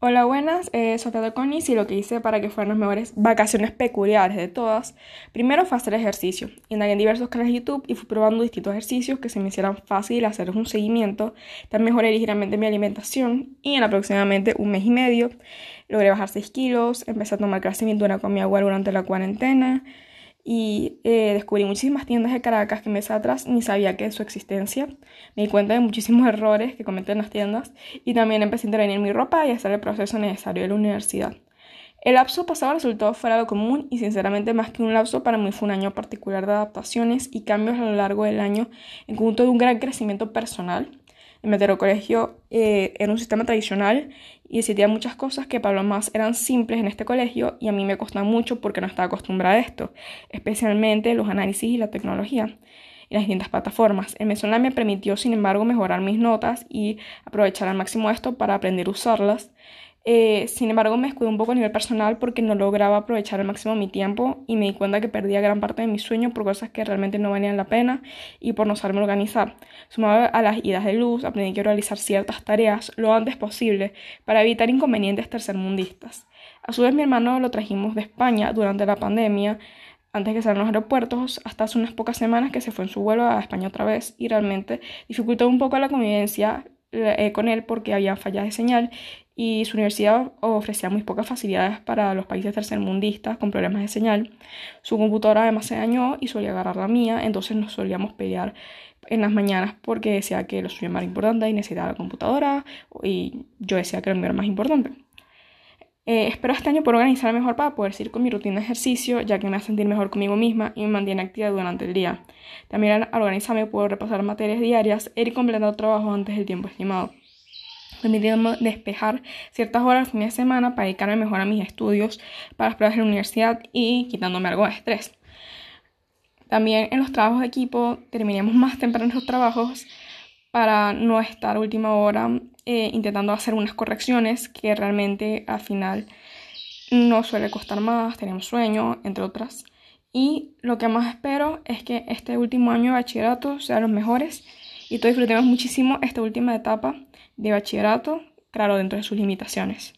Hola, buenas, eh, soy Sofía Conis y lo que hice para que fueran las mejores vacaciones peculiares de todas, primero fue hacer ejercicio. Indagué en diversos canales de YouTube y fui probando distintos ejercicios que se me hicieran fácil hacer un seguimiento. También mejoré ligeramente mi alimentación y en aproximadamente un mes y medio logré bajar 6 kilos, empecé a tomar crecimiento con mi agua durante la cuarentena y eh, descubrí muchísimas tiendas de Caracas que meses atrás ni sabía que su existencia. Me di cuenta de muchísimos errores que cometen las tiendas y también empecé a intervenir mi ropa y hacer el proceso necesario de la universidad. El lapso pasado resultó fuera de lo común y sinceramente más que un lapso para mí fue un año particular de adaptaciones y cambios a lo largo del año en conjunto de un gran crecimiento personal el Metero Colegio eh, era un sistema tradicional y existían muchas cosas que para los más eran simples en este colegio y a mí me costaba mucho porque no estaba acostumbrada a esto, especialmente los análisis y la tecnología y las distintas plataformas. El Mesolam me permitió, sin embargo, mejorar mis notas y aprovechar al máximo esto para aprender a usarlas eh, sin embargo, me descuidé un poco a nivel personal porque no lograba aprovechar al máximo mi tiempo y me di cuenta que perdía gran parte de mi sueño por cosas que realmente no valían la pena y por no saberme organizar. Sumado a las idas de luz, aprendí que realizar ciertas tareas lo antes posible para evitar inconvenientes tercermundistas. A su vez, mi hermano lo trajimos de España durante la pandemia antes que salgan los aeropuertos, hasta hace unas pocas semanas que se fue en su vuelo a España otra vez y realmente dificultó un poco la convivencia eh, con él porque había fallas de señal y su universidad ofrecía muy pocas facilidades para los países tercermundistas con problemas de señal. Su computadora además se dañó y solía agarrar la mía, entonces nos solíamos pelear en las mañanas porque decía que lo suyo era más importante y necesitaba la computadora y yo decía que lo mío era más importante. Eh, espero este año poder organizar mejor para poder seguir con mi rutina de ejercicio, ya que me hace sentir mejor conmigo misma y me mantiene activa durante el día. También al organizarme puedo repasar materias diarias e ir completando trabajo antes del tiempo estimado permitiéndome despejar ciertas horas el fin de semana para dedicarme mejor a mis estudios, para las pruebas de la universidad y quitándome algo de estrés. También en los trabajos de equipo terminamos más temprano los trabajos para no estar última hora eh, intentando hacer unas correcciones que realmente al final no suele costar más, tenemos sueño, entre otras. Y lo que más espero es que este último año de bachillerato sea los mejores y todos disfrutemos muchísimo esta última etapa de bachillerato, claro, dentro de sus limitaciones.